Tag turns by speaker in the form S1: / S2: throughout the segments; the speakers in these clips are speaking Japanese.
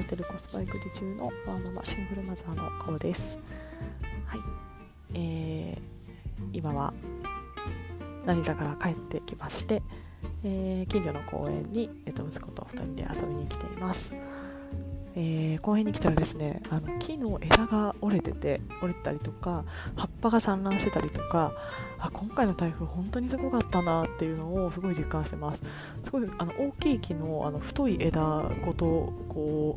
S1: 育てるコスパ育児中のワーママシングルマザーの顔です。はい。えー、今は成田から帰ってきまして、えー、近所の公園に、えっと、息子と2人で遊びに来ています。えー、公園に来たらですねあの木の枝が折れてて折れたりとか葉っぱが散乱してたりとかあ今回の台風本当にすごかったなっていうのをすごい実感してます。すごいあの大きい木のあの太い枝ごとこ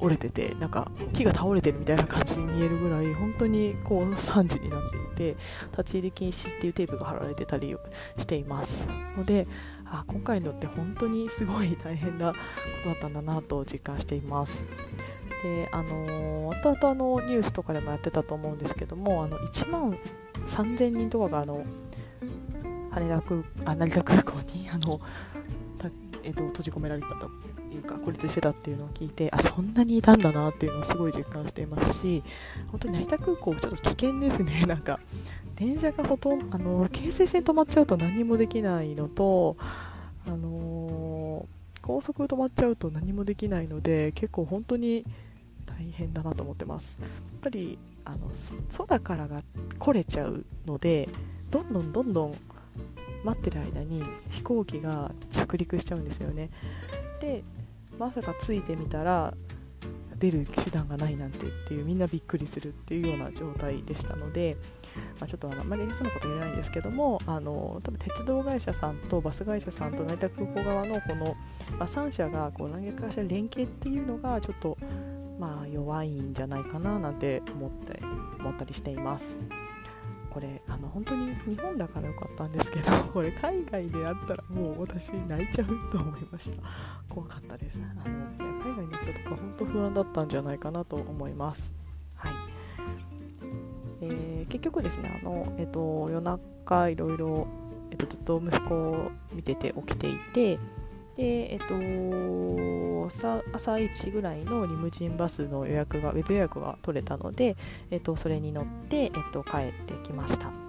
S1: う折れててなんか木が倒れてるみたいな感じに見えるぐらい本当にこう惨事になっていて立ち入り禁止っていうテープが貼られてたりしています。のであ今回のって本当にすごい大変なことだったんだなと実感しています。であのー、後々あのニュースとかでもやってたと思うんですけどもあの1万3000人とかがあの羽田空あ成田空港にあのえっと、閉じ込められたと。いうか孤立してたっていうのを聞いてあそんなにいたんだなっていうのをすごい実感していますし本当に成田空港ちょっと危険ですね。なんか電車がほとんどあの京成線止まっちゃうと何もできないのとあのー、高速止まっちゃうと何もできないので結構本当に大変だなと思ってます。やっぱりあの空からが来れちゃうのでどんどんどんどん待ってる間に飛行機が着陸しちゃうんですよね。でまさかついてみたら出る手段がないなんてっていうみんなびっくりするっていうような状態でしたので、まあ、ちょっとあのあまり偉そうなこと言えないんですけどもあの多分鉄道会社さんとバス会社さんと成田空港側のこの、まあ、3社がこう何かしら連携っていうのがちょっとまあ弱いんじゃないかななんて思って思ったりしています。これあの本当に日本だからよかったんですけどこれ海外であったらもう私泣いちゃうと思いました怖かったです。あの、海外の人とか本当不安だったんじゃないかなと思います。はい。えー、結局ですねあの、えっと、夜中いろいろ、えっと、ずっと息子を見てて起きていてで、えっと、朝朝一ぐらいのリムジンバスの予約が、ウェブ予約が取れたので、えっと、それに乗って、えっと、帰ってきました。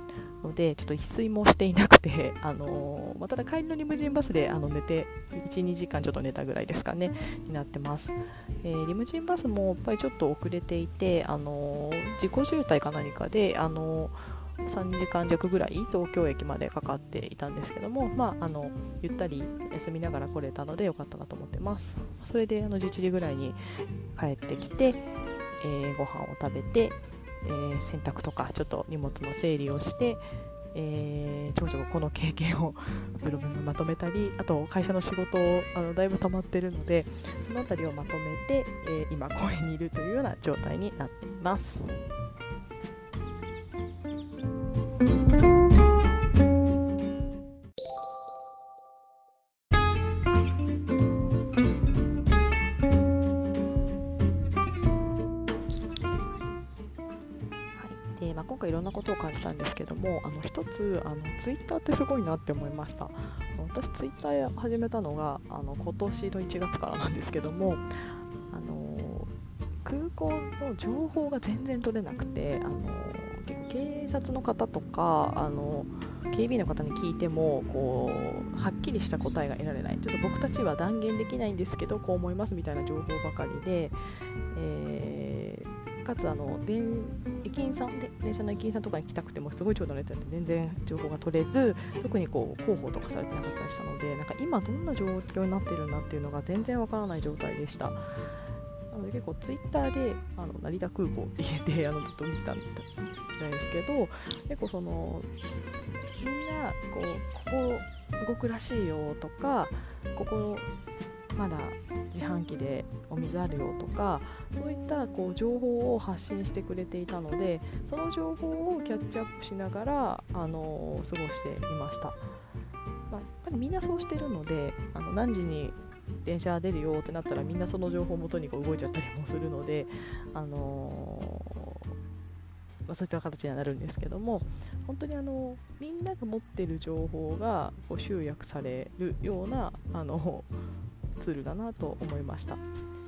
S1: ので、ちょっと一睡もしていなくて、あのまあ、ただ帰りのリムジンバスであの寝て、1、2時間ちょっと寝たぐらいですかね、になってます。えー、リムジンバスもやっぱりちょっと遅れていて、あの自己渋滞か何かで、あの3時間弱ぐらい東京駅までかかっていたんですけども、まあ、あのゆったり休みながら来れたのでよかったなと思ってますそれであの11時ぐらいに帰ってきて、えー、ご飯を食べて、えー、洗濯とかちょっと荷物の整理をして、えー、長女がこの経験をブログにまとめたりあと会社の仕事をあのだいぶ溜まってるのでその辺りをまとめて、え今公園にいるというような状態になっています。んなことを感じたんですけどもあの一つあのツイッターってすごいなって思いました。私ツイッター始めたのがあの今年の1月からなんですけどもあの空港の情報が全然取れなくてあの警察の方とかあの警備員の方に聞いてもこうはっきりした答えが得られない。ちょっと僕たちは断言できないんですけどこう思いますみたいな情報ばかりで、えー、かつあの電駅員さんで電車の駅員さんとかに来たくてもすごい長蛇の列って全然情報が取れず特にこう広報とかされてなかったりしたのでなんか今どんな状況になってるんだっていうのが全然わからない状態でした。なので結構ツイッターであの成田空港って入れて あのずっと見てたみたいですけど結構そのみんなこうここ動くらしいよとかここまだ自販機でお水あるよとかそういったこう情報を発信してくれていたのでその情報をキャッチアップしながら、あの過ごしていました、まあ、やっぱりみんなそうしてるのであの何時に電車出るよってなったらみんなその情報をもとにこう動いちゃったりもするので、あのまあ、そういった形にはなるんですけども本当にあのみんなが持ってる情報がこう集約されるようなあのツールだなと思いました。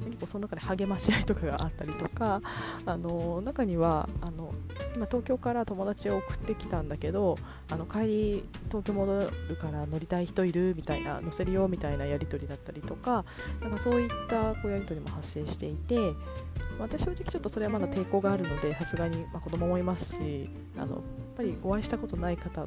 S1: 結構その中で励まし合いとかがあったりとかあの中にはあの今東京から友達を送ってきたんだけどあの帰り東京戻るから乗りたい人いるみたいな乗せるよみたいなやり取りだったりとかなんかそういったこうやり取りも発生していて私正直ちょっとそれはまだ抵抗があるのでさすがに、まあ、子供もいますしあのやっぱりお会いしたことない方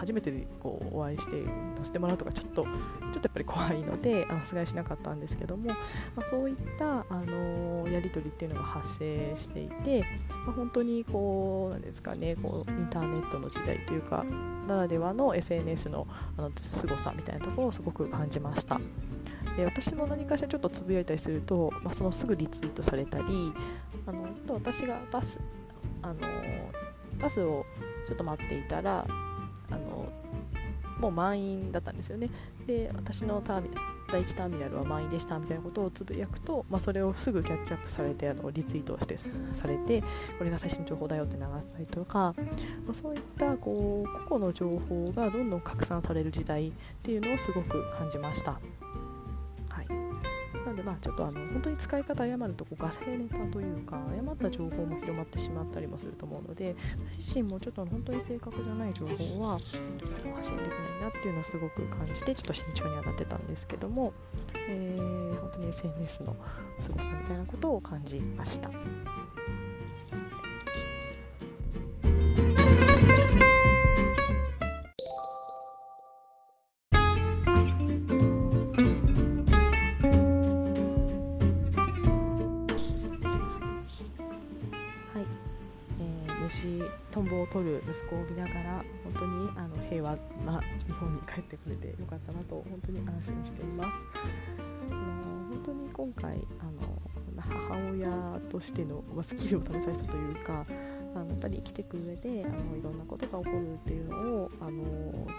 S1: 初めてこうお会いして乗せてもらうとかちょっとちょっとやっぱり怖いのでさすがにしなかったんですけども、まあ、そういった、あの、やり取りっていうのが発生していて、まあ、本当にこうなんですかねこうインターネットの時代というかならではの SNS のあの凄さみたいなところをすごく感じました。で私も何かしらちょっとつぶやいたりすると、まあ、そのすぐリツイートされたりあのと私がバスあのバスをちょっと待っていたらもう満員だったんですよねで私のターミ第1ターミナルは満員でしたみたいなことをつぶやくと、まあ、それをすぐキャッチアップされてあのリツイートしてされてこれが最新情報だよって流したりとか、まあ、そういったこう個々の情報がどんどん拡散される時代っていうのをすごく感じました。でまあちょっとあの本当に使い方誤るとこうガセネタというか誤った情報も広まってしまったりもすると思うので私自身もちょっと本当に正確じゃない情報は発信できないなっていうのをすごく感じてちょっと慎重に上がってたんですけども、えー、本当に SNS のすごさみたいなことを感じました。取る息子を見ながら本当にあの平和な日本に帰ってくれてよかったなと本当に安心しています。あの本当に今回あの母親としての、まスキルを試されたというかあのやっぱり生きていく上であのいろんなことが起こるっていうのをあの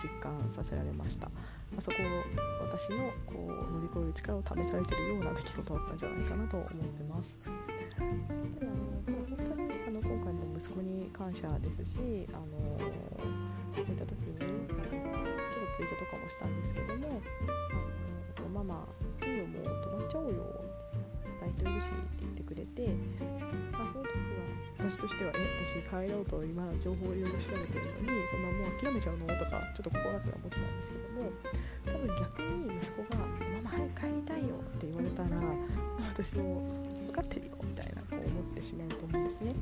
S1: 実感させられました。あそこを私のこう乗り越える力を試されてるような出来事だったんじゃないかなと思ってます。感謝ですし、あのそういった時にちょっとツイートとかもしたんですけども「あのママいいよもう止まっちゃおうよ」バイトいるしって言ってくれて、まあ、その時は私としては「え私帰ろうと今情報をいろいろ調べてるのにそんなもう諦めちゃうの?」とかちょっと心なくは思ってたんですけども多分逆に息子が「ママ早く帰りたいよ」って言われたら私も分かってるよみたいなこう思ってしまうと思うんですね。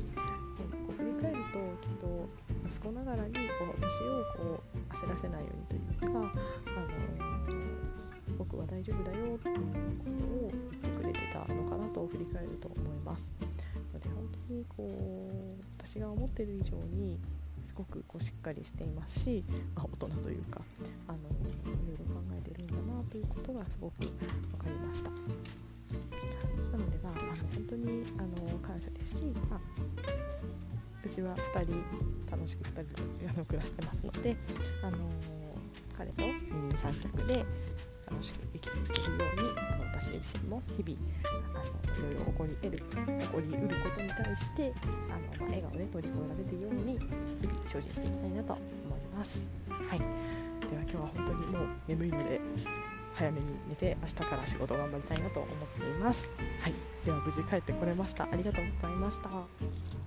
S1: 私が思ってる以上にすごくこうしっかりしていますし、まあ、大人というかあのいろいろ考えてるんだなということがすごく分かりました。なのでまああの本当にあの感謝ですし、まあ、うちは2人楽しく2人で暮らしてますので、あの彼と二人三脚で楽しく生きていけるようにあの私自身も日々あのいろいろ起こり得る起こりうることに対してあの、まあ、笑顔で乗り越えられるように日々精進していきたいなと思います。はい、では今日は本当にもう眠いので早めに寝て明日から仕事頑張りたいなと思っています。はい、では無事帰ってこれました。ありがとうございました。